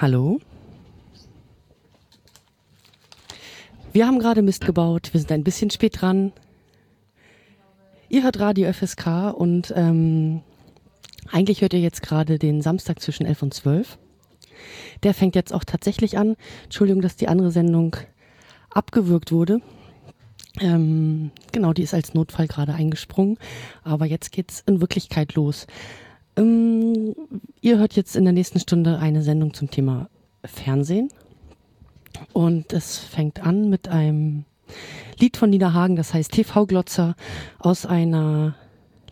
Hallo? Wir haben gerade Mist gebaut. Wir sind ein bisschen spät dran. Ihr hört Radio FSK und ähm, eigentlich hört ihr jetzt gerade den Samstag zwischen 11 und 12. Der fängt jetzt auch tatsächlich an. Entschuldigung, dass die andere Sendung abgewürgt wurde. Ähm, genau, die ist als Notfall gerade eingesprungen. Aber jetzt geht's in Wirklichkeit los. Ähm, ihr hört jetzt in der nächsten Stunde eine Sendung zum Thema Fernsehen. Und es fängt an mit einem Lied von Nina Hagen, das heißt TV-Glotzer aus einer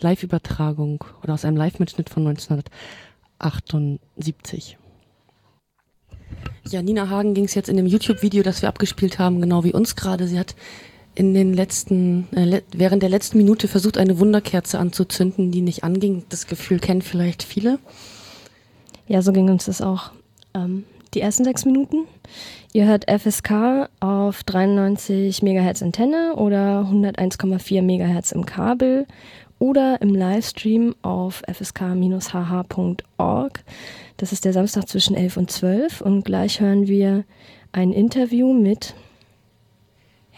Live-Übertragung oder aus einem Live-Mitschnitt von 1978. Ja, Nina Hagen ging es jetzt in dem YouTube-Video, das wir abgespielt haben, genau wie uns gerade. Sie hat in den letzten, äh, während der letzten Minute versucht, eine Wunderkerze anzuzünden, die nicht anging. Das Gefühl kennen vielleicht viele. Ja, so ging uns das auch. Ähm, die ersten sechs Minuten. Ihr hört FSK auf 93 MHz Antenne oder 101,4 MHz im Kabel oder im Livestream auf fsk-hh.org. Das ist der Samstag zwischen 11 und 12 und gleich hören wir ein Interview mit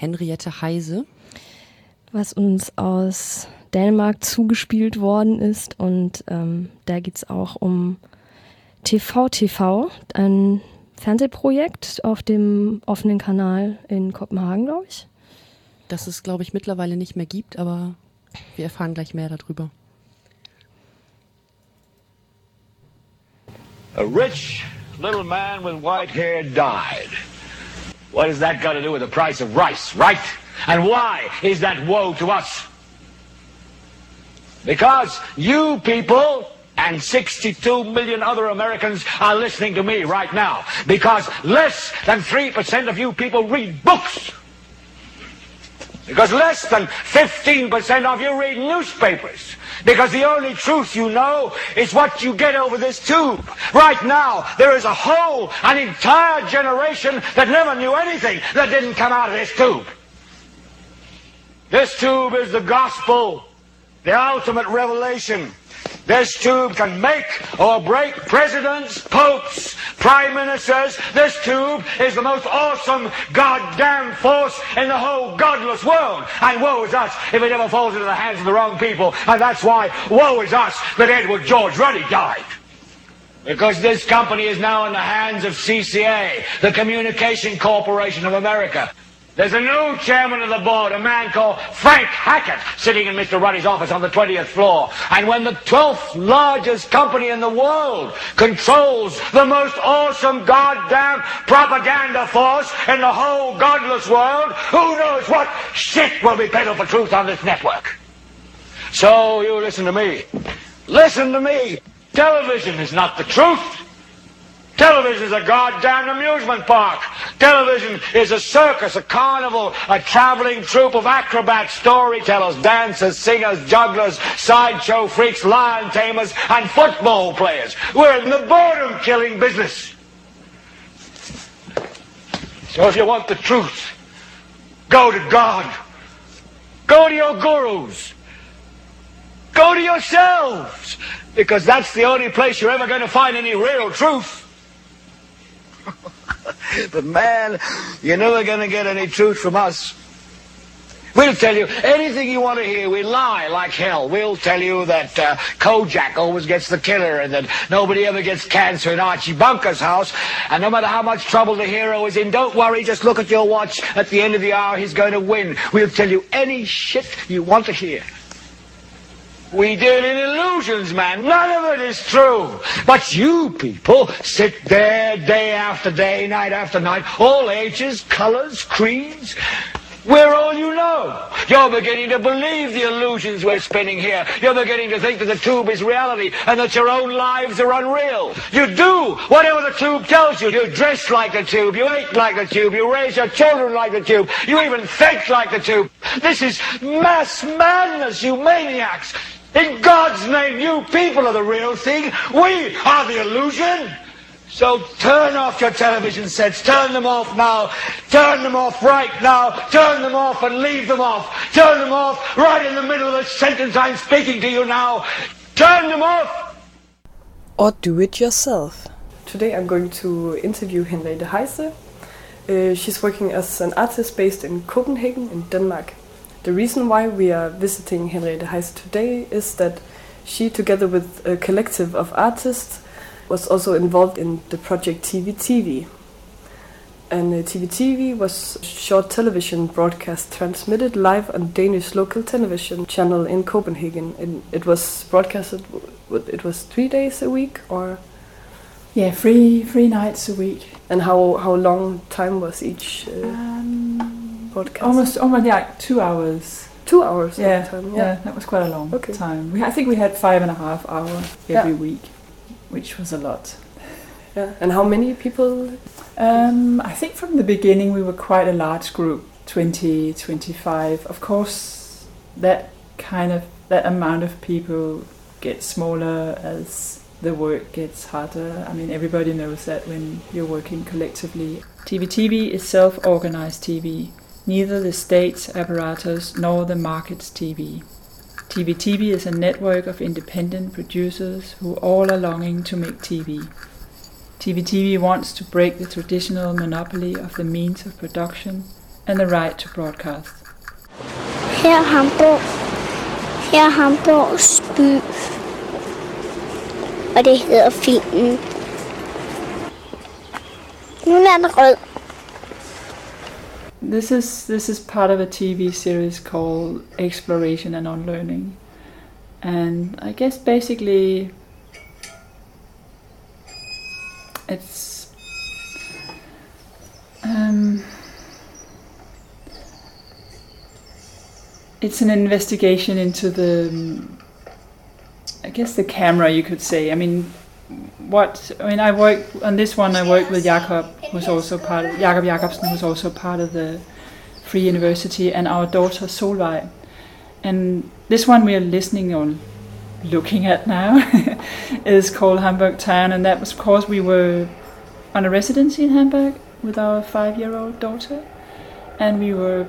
Henriette Heise. Was uns aus Dänemark zugespielt worden ist. Und ähm, da geht es auch um TV TV, ein Fernsehprojekt auf dem offenen Kanal in Kopenhagen, glaube ich. Das es, glaube ich, mittlerweile nicht mehr gibt, aber wir erfahren gleich mehr darüber. A rich little man with white hair died. What has that got to do with the price of rice, right? And why is that woe to us? Because you people and 62 million other Americans are listening to me right now. Because less than 3% of you people read books. Because less than 15% of you read newspapers. Because the only truth you know is what you get over this tube. Right now, there is a whole, an entire generation that never knew anything that didn't come out of this tube. This tube is the gospel, the ultimate revelation. This tube can make or break presidents, popes, prime ministers. This tube is the most awesome goddamn force in the whole godless world. And woe is us if it ever falls into the hands of the wrong people. And that's why woe is us that Edward George Ruddy died. Because this company is now in the hands of CCA, the Communication Corporation of America. There's a new chairman of the board, a man called Frank Hackett, sitting in Mr. Ruddy's office on the 20th floor. And when the 12th largest company in the world controls the most awesome goddamn propaganda force in the whole godless world, who knows what shit will be peddled for truth on this network? So you listen to me. Listen to me. Television is not the truth. Television is a goddamn amusement park. Television is a circus, a carnival, a traveling troupe of acrobats, storytellers, dancers, singers, jugglers, sideshow freaks, lion tamers, and football players. We're in the boredom killing business. So if you want the truth, go to God. Go to your gurus. Go to yourselves. Because that's the only place you're ever going to find any real truth. but man, you're never going to get any truth from us. We'll tell you anything you want to hear. We lie like hell. We'll tell you that uh, Kojak always gets the killer and that nobody ever gets cancer in Archie Bunker's house. And no matter how much trouble the hero is in, don't worry. Just look at your watch. At the end of the hour, he's going to win. We'll tell you any shit you want to hear. We deal in illusions, man. None of it is true. But you people sit there day after day, night after night, all ages, colors, creeds. We're all you know. You're beginning to believe the illusions we're spinning here. You're beginning to think that the tube is reality and that your own lives are unreal. You do whatever the tube tells you. You dress like the tube. You eat like the tube. You raise your children like the tube. You even think like the tube. This is mass madness, you maniacs. In God's name, you people are the real thing. We are the illusion. So turn off your television sets. Turn them off now. Turn them off right now. Turn them off and leave them off. Turn them off right in the middle of the sentence I'm speaking to you now. Turn them off. Or do it yourself. today I'm going to interview Henriette Heise. Uh, she's working as an artist based in Copenhagen, in Denmark. The reason why we are visiting Henriette Heise today is that she, together with a collective of artists, was also involved in the project TV TV. And uh, TV TV was short television broadcast transmitted live on Danish local television channel in Copenhagen. And it was broadcasted. It was three days a week, or yeah, three three nights a week. And how how long time was each uh, um, broadcast? Almost almost like two hours. Two hours. Yeah, time, yeah, yeah, that was quite a long okay. time. We, I think we had five and a half hour every yeah. week, which was a lot. Yeah, and how many people? Um, I think from the beginning we were quite a large group, 20, 25. Of course, that kind of that amount of people gets smaller as the work gets harder. I mean, everybody knows that when you're working collectively. TV TV is self organized TV, neither the state's apparatus nor the market's TV. TV TV is a network of independent producers who all are longing to make TV. TV TV wants to break the traditional monopoly of the means of production and the right to broadcast. Her Hamburg. Her Hamburgs by og det hedder filmen. Nu er rød. This is this is part of a TV series called Exploration and Unlearning, and I guess basically it's um, it's an investigation into the I guess the camera, you could say. I mean, what I mean, I work on this one. I work with Jakob, who's also part of Jakob Jakobsen, who's also part of the Free University, and our daughter Solvej. And this one we are listening on, looking at now, is called Hamburg Town, and that was, of course, we were on a residency in Hamburg with our five-year-old daughter, and we were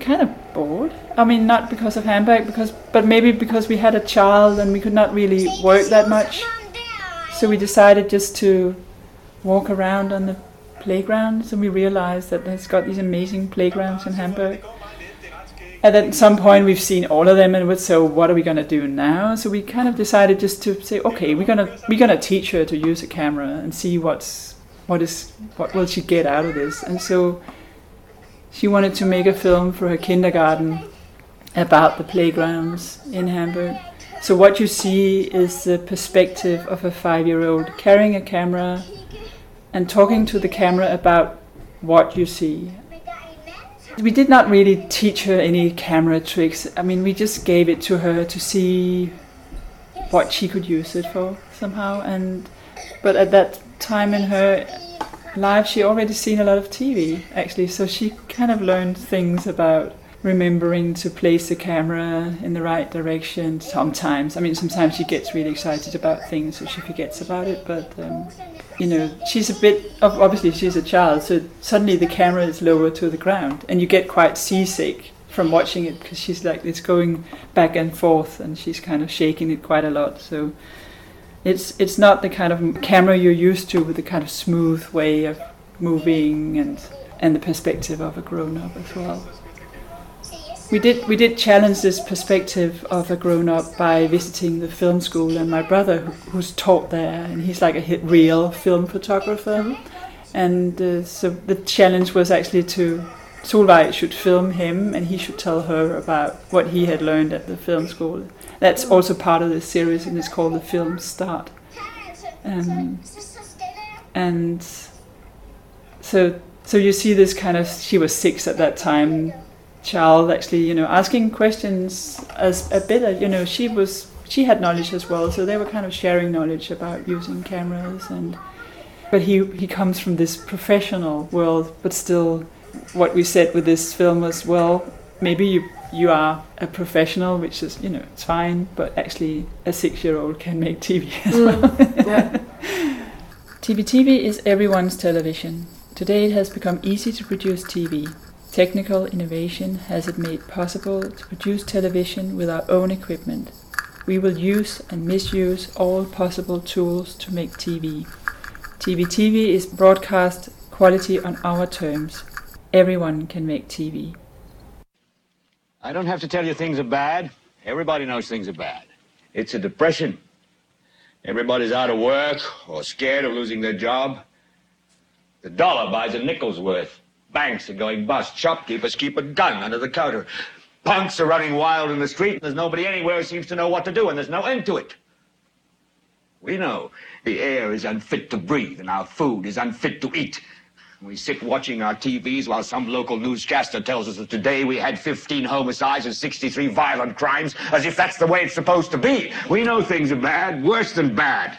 kind of bored. I mean, not because of Hamburg, because but maybe because we had a child and we could not really work that much. So we decided just to walk around on the playgrounds, and we realized that it's got these amazing playgrounds in Hamburg. And at some point, we've seen all of them, and so what are we going to do now? So we kind of decided just to say, okay, we're gonna we're gonna teach her to use a camera and see what's what is what will she get out of this. And so she wanted to make a film for her kindergarten about the playgrounds in Hamburg. So what you see is the perspective of a five-year-old carrying a camera and talking to the camera about what you see. We did not really teach her any camera tricks. I mean, we just gave it to her to see what she could use it for somehow. And but at that time in her life, she already seen a lot of TV actually, so she kind of learned things about remembering to place the camera in the right direction sometimes. I mean, sometimes she gets really excited about things, so she forgets about it, but. Um, you know, she's a bit obviously she's a child, so suddenly the camera is lower to the ground, and you get quite seasick from watching it because she's like it's going back and forth, and she's kind of shaking it quite a lot. So it's it's not the kind of camera you're used to with the kind of smooth way of moving and and the perspective of a grown up as well. We did we did challenge this perspective of a grown up by visiting the film school and my brother who, who's taught there and he's like a real film photographer and uh, so the challenge was actually to Solvej should film him and he should tell her about what he had learned at the film school that's also part of the series, and it's called the film Start. Um, and so, so you see this kind of. She was six at that time. Child actually, you know, asking questions as a bit. of, You know, she was she had knowledge as well, so they were kind of sharing knowledge about using cameras and. But he he comes from this professional world, but still, what we said with this film was well, maybe you you are a professional, which is, you know, it's fine, but actually a six year old can make TV as mm. well. yeah. TV TV is everyone's television. Today it has become easy to produce TV. Technical innovation has it made possible to produce television with our own equipment. We will use and misuse all possible tools to make TV. TV TV is broadcast quality on our terms. Everyone can make TV. I don't have to tell you things are bad. Everybody knows things are bad. It's a depression. Everybody's out of work or scared of losing their job. The dollar buys a nickel's worth. Banks are going bust. Shopkeepers keep a gun under the counter. Punks are running wild in the street, and there's nobody anywhere who seems to know what to do, and there's no end to it. We know the air is unfit to breathe, and our food is unfit to eat. We sit watching our TVs while some local newscaster tells us that today we had 15 homicides and 63 violent crimes, as if that's the way it's supposed to be. We know things are bad, worse than bad.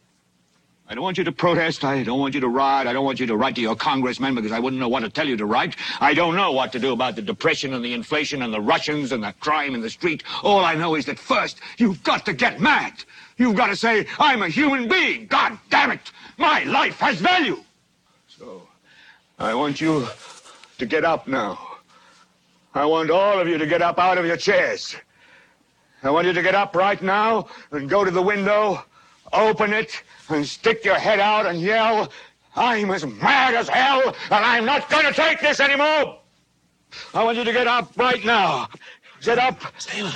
I don't want you to protest. I don't want you to riot. I don't want you to write to your congressman because I wouldn't know what to tell you to write. I don't know what to do about the depression and the inflation and the Russians and the crime in the street. All I know is that first, you've got to get mad. You've got to say, I'm a human being. God damn it. My life has value. So, I want you to get up now. I want all of you to get up out of your chairs. I want you to get up right now and go to the window, open it, and stick your head out and yell, I'm as mad as hell, and I'm not going to take this anymore. I want you to get up right now. Get up,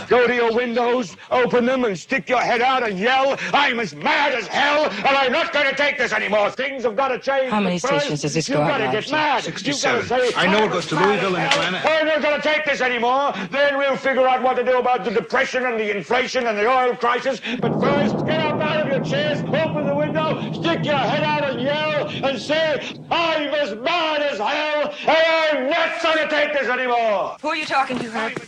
go to your windows, open them, and stick your head out and yell, I'm as mad as hell, and I'm not going to take this anymore. Things have got to change. How many first, stations does this you've go got to get mad. 67. You've got to say, I know it goes to as mad Louisville and hell." Atlanta. We're not going to take this anymore. Then we'll figure out what to do about the depression and the inflation and the oil crisis. But first, get up out of your chairs, open the window, stick your head out and yell, and say, I'm as mad as hell, and I'm not going to take this anymore. Who are you talking to, Herb?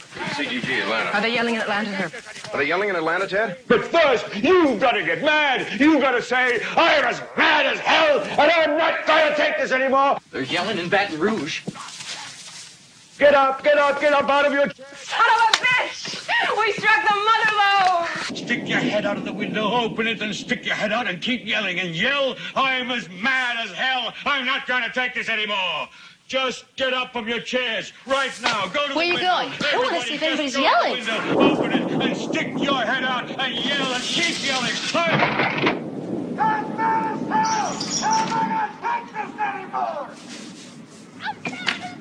CGG Atlanta. Are they yelling in Atlanta, Herb? Are they yelling in Atlanta, Ted? But first, you've got to get mad. You've got to say, I'm as mad as hell, and I'm not going to take this anymore. They're yelling in Baton Rouge. Get up, get up, get up out of your chair. Son of a bitch! We struck the mother lode! Stick your head out of the window, open it, and stick your head out and keep yelling and yell, I'm as mad as hell. I'm not going to take this anymore. Just get up from your chairs right now. Go to Where the you window. going? I wanna see if anybody's go to yelling. the window, Open it and stick your head out and yell and keep yelling. I'm mad as hell! I'm not gonna take this anymore! I'm mad as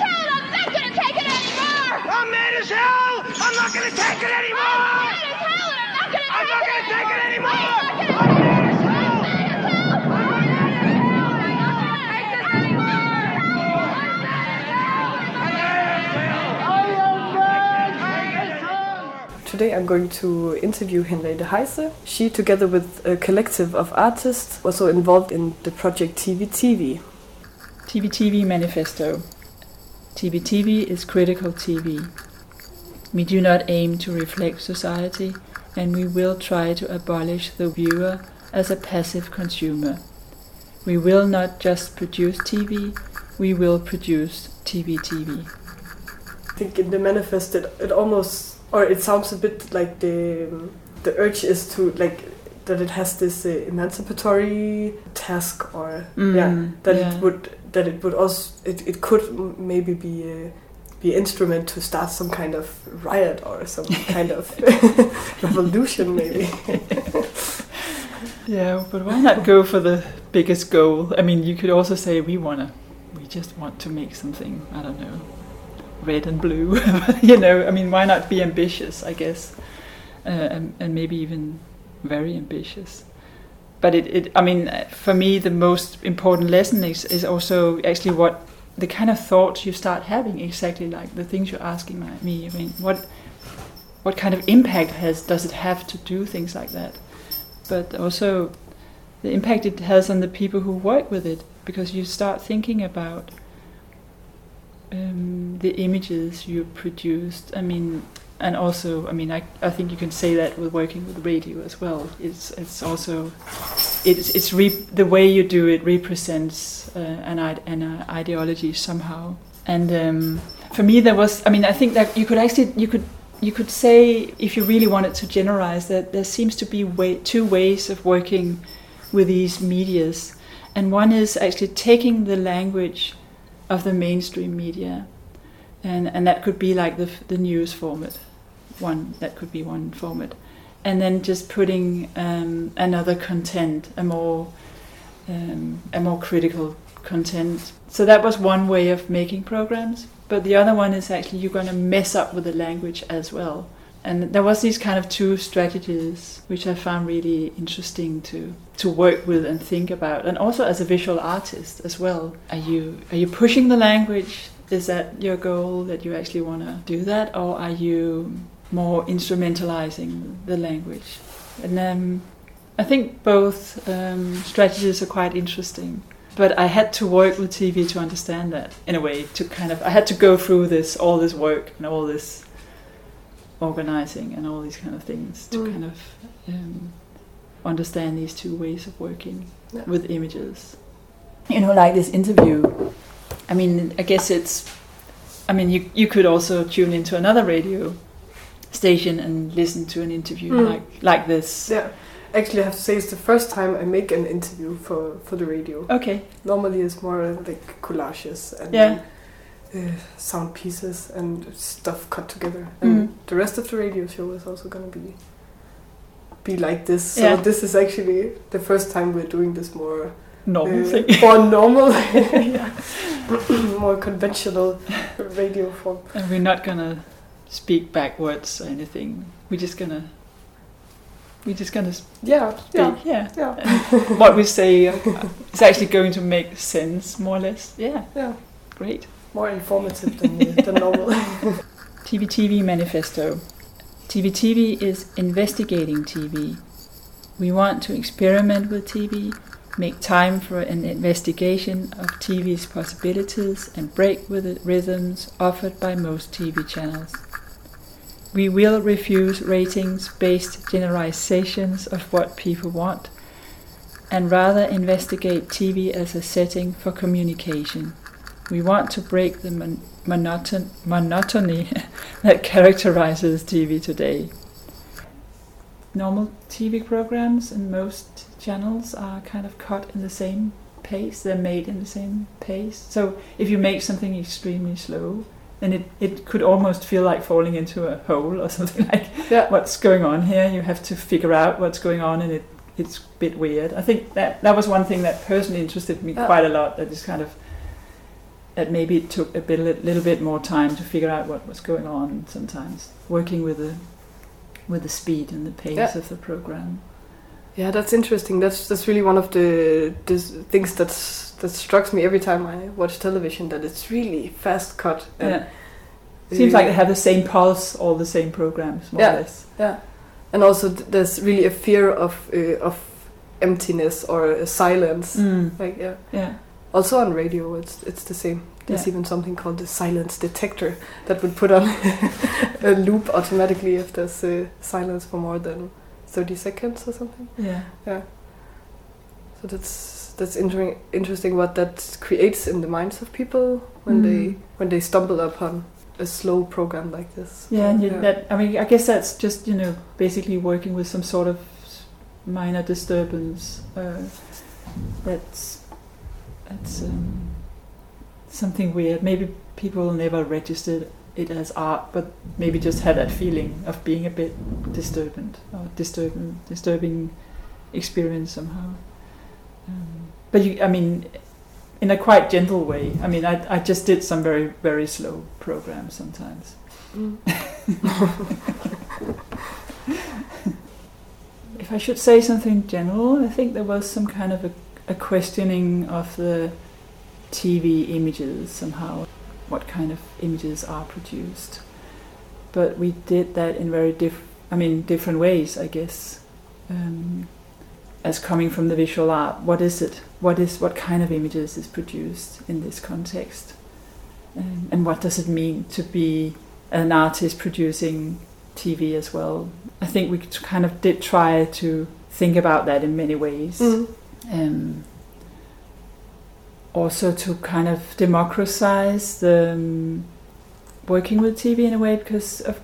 hell. I'm not going to take this anymore. I'm mad as hell. I'm not going to take it anymore. I'm not going to take it anymore. I'm mad as hell. Today I'm going to interview Henriette Heise. She, together with a collective of artists, was also involved in the project TV TV. TV TV Manifesto. TV TV is critical TV. We do not aim to reflect society, and we will try to abolish the viewer as a passive consumer. We will not just produce TV, we will produce TV TV. I think in the manifest it, it almost, or it sounds a bit like the the urge is to like that it has this uh, emancipatory task, or yeah, Mm, that yeah. it would that it would also it, it could maybe be a be an instrument to start some kind of riot or some kind of revolution maybe. Yeah, but why not go for the biggest goal? I mean, you could also say we wanna, we just want to make something. I don't know, red and blue. you know, I mean, why not be ambitious? I guess, uh, and, and maybe even very ambitious. But it, it, I mean, for me, the most important lesson is, is also actually what the kind of thoughts you start having. Exactly like the things you're asking my, me. I mean, what what kind of impact has does it have to do things like that? but also the impact it has on the people who work with it because you start thinking about um, the images you produced i mean and also i mean I, I think you can say that with working with radio as well. It's it's also it's it's the way you do it represents uh, an, an uh, ideology somehow. And um, for me there was i mean i think that you could actually you could you could say if you really wanted to generalize that there seems to be way, two ways of working with these medias. And one is actually taking the language of the mainstream media. And and that could be like the the news format one that could be one format. And then just putting um, another content a more um, a more critical content. So that was one way of making programs. But the other one is actually you're going to mess up with the language as well and there was these kind of two strategies which i found really interesting to to work with and think about. And also as a visual artist as well. Are you are you pushing the language? Is that your goal that you actually want to do that? Or are you more instrumentalizing the language? And um, i think both um, strategies are quite interesting. But I had to work with TV to understand that in a way to kind of I had to go through this all this work and all this organizing and all these kind of things to Mm. kind of um, understand these two ways of working Yeah. with images. You know, like this interview. I mean, I guess it's. I mean, you you could also tune into another radio station and listen to an interview Mm. like like this. Yeah. Actually, I have to say it's the first time I make an interview for, for the radio. Okay. Normally, it's more like collages and Yeah. Uh, sound pieces and stuff cut together. And Mm. the rest of the radio show is also going to be be like this. So Yeah. this is actually the first time we're doing this more Normal uh, thing. more normal, more conventional radio form. And we're not gonna speak backwards or anything. We're just gonna. We're just gonna speak. Yeah, yeah, Yeah. yeah. What we say is actually going to make sense, more or less. Yeah. Yeah. Great. More informative than, uh, than normal. TVTV Manifesto. TVTV is investigating TV. We want to experiment with TV, make time for an investigation of TV's possibilities, and break with the rhythms offered by most TV channels. We will refuse ratings based generalizations of what people want and rather investigate TV as a setting for communication. We want to break the mon- monoton- monotony that characterizes TV today. Normal TV programs and most channels are kind of cut in the same pace, they're made in the same pace. So if you make something extremely slow, then it, it could almost feel like falling into a hole or something like Yeah. what's going on here. You have to figure out what's going on and it, it's a bit weird. I think that that was one thing that personally interested me Yeah. quite a lot. That is kind of that maybe it took a bit, a little bit more time to figure out what was going on. Sometimes working with the with the speed and the pace Yeah. of the program. Yeah, that's interesting. That's that's really one of the this things that's that strikes me every time I watch television. That it's really fast cut. Yeah. Seems like they have the same pulse, all the same programs, more Yeah. or less. yeah, and also th- there's really a fear of uh, of emptiness or silence. Mm. Like yeah. Yeah. Also on radio, it's it's the same. There's Yeah. even something called the silence detector that would put on a loop automatically if there's uh, silence for more than thirty seconds or something. Yeah. yeah So that's that's inter- interesting what that creates in the minds of people when they Mm. when they stumble upon a slow program like this. Yeah, and you, that I mean, I guess that's just you know basically working with some sort of minor disturbance. Uh, that's that's um, something weird. Maybe people never registered it as art, but maybe just had that feeling of being a bit disturbant or disturbing, disturbing experience somehow. Um, but you, I mean, in a quite gentle way. I mean, I I just did some very very slow programs sometimes. Mm. If I should say something general, I think there was some kind of a, a questioning of the TV images somehow, what kind of images are produced. But we did that in very diff, I mean, different ways, I guess. Um, as coming from the visual art, what is it? What is what kind of images is produced in this context? Um, and what does it mean to be an artist producing TV as well? I think we kind of did try to think about that in many ways. Mm. Um, also to kind of democratize the um, working with TV in a way because of,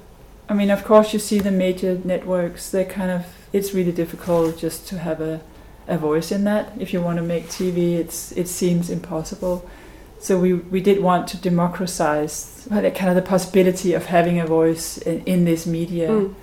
I mean, of course, you see the major networks. They kind of it's really difficult just to have a a voice in that. If you want to make TV, it's it seems impossible. So we we did want to democratize kind of the possibility of having a voice in, in this media. Mm.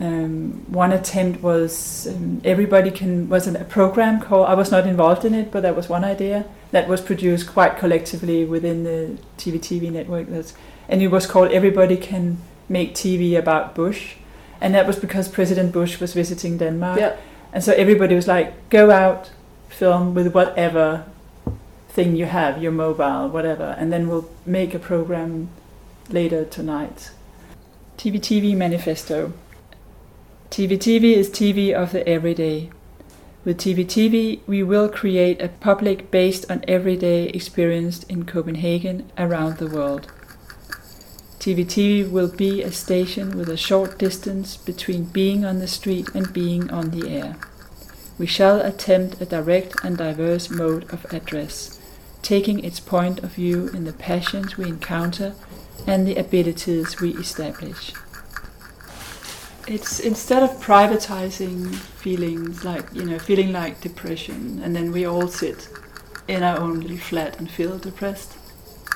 Um, one attempt was um, everybody can was a program called I was not involved in it, but that was one idea that was produced quite collectively within the TV TV network. That's and it was called Everybody Can Make TV About Bush, and that was because President Bush was visiting Denmark, Yeah. and so everybody was like, go out, film with whatever thing you have, your mobile, whatever, and then we'll make a program later tonight. TV TV Manifesto. TV TV is TV of the everyday. With TV TV, we will create a public based on everyday experience in Copenhagen around the world. TV TV will be a station with a short distance between being on the street and being on the air. We shall attempt a direct and diverse mode of address, taking its point of view in the passions we encounter and the abilities we establish. It's instead of privatizing feelings like, you know, feeling like depression, and then we all sit in our own little flat and feel depressed.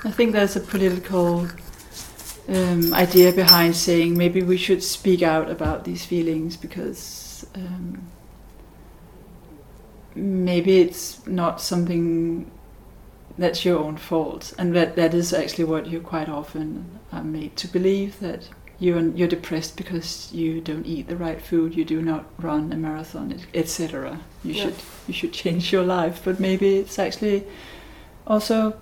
I think there's a political um, idea behind saying maybe we should speak out about these feelings because um, maybe it's not something that's your own fault, and that that is actually what you quite often are made to believe that you're you're depressed because you don't eat the right food, you do not run a marathon, etc. You Yeah. should you should change your life, but maybe it's actually also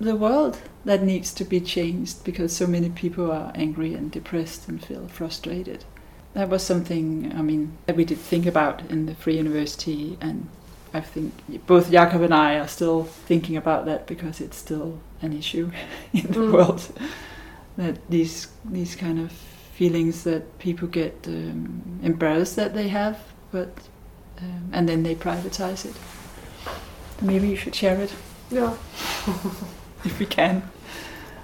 the world that needs to be changed because so many people are angry and depressed and feel frustrated. That was something I mean that we did think about in the Free University, and I think both Jakob and I are still thinking about that because it's still an issue in the Mm. world. That these these kind of feelings that people get um, embarrassed that they have, but um, and then they privatize it. Maybe you should share it Yeah. if we can.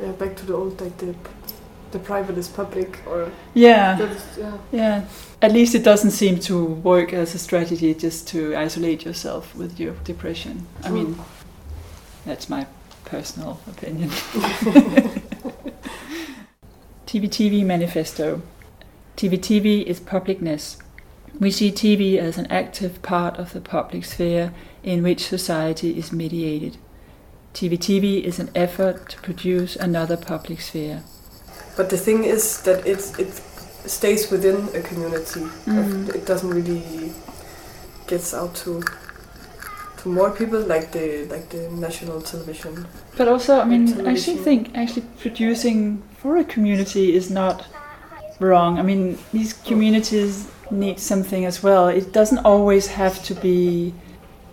Yeah. Back to the old like the the private is public or Yeah. yeah. Yeah. At least it doesn't seem to work as a strategy just to isolate yourself with your depression. I mean, that's my personal opinion. TV TV Manifesto. TV TV is publicness. We see TV as an active part of the public sphere in which society is mediated. TV TV is an effort to produce another public sphere. But the thing is that it's it stays within a community. Mm. It doesn't really gets out to more people like the like the national television. But also, I mean, I actually think actually producing for a community is not wrong. I mean, these communities need something as well. It doesn't always have to be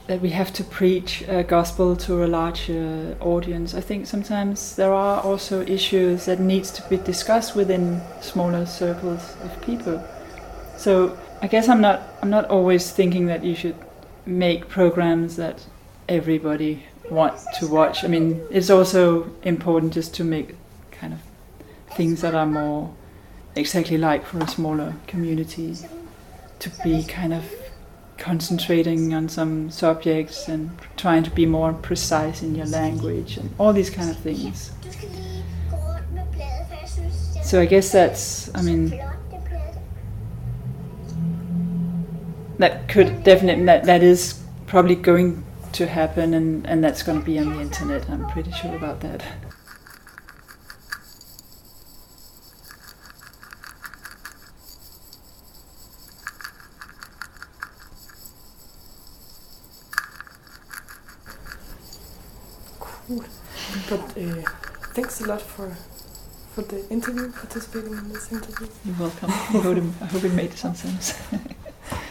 that we have to preach a gospel to a larger audience. I think sometimes there are also issues that needs to be discussed within smaller circles of people. So I guess I'm not I'm not always thinking that you should make programs that everybody want to watch. I mean, it's also important just to make kind of things that are more exactly like for a smaller community to be kind of concentrating on some subjects and trying to be more precise in your language and all these kind of things. So I guess that's, I mean, that could definitely, that, that is probably going to happen and, and that's going to be on the internet. I'm pretty sure about that. Cool. But uh, thanks a lot for for the interview, participating in this interview. You're welcome. I hope it, I hope it made some sense.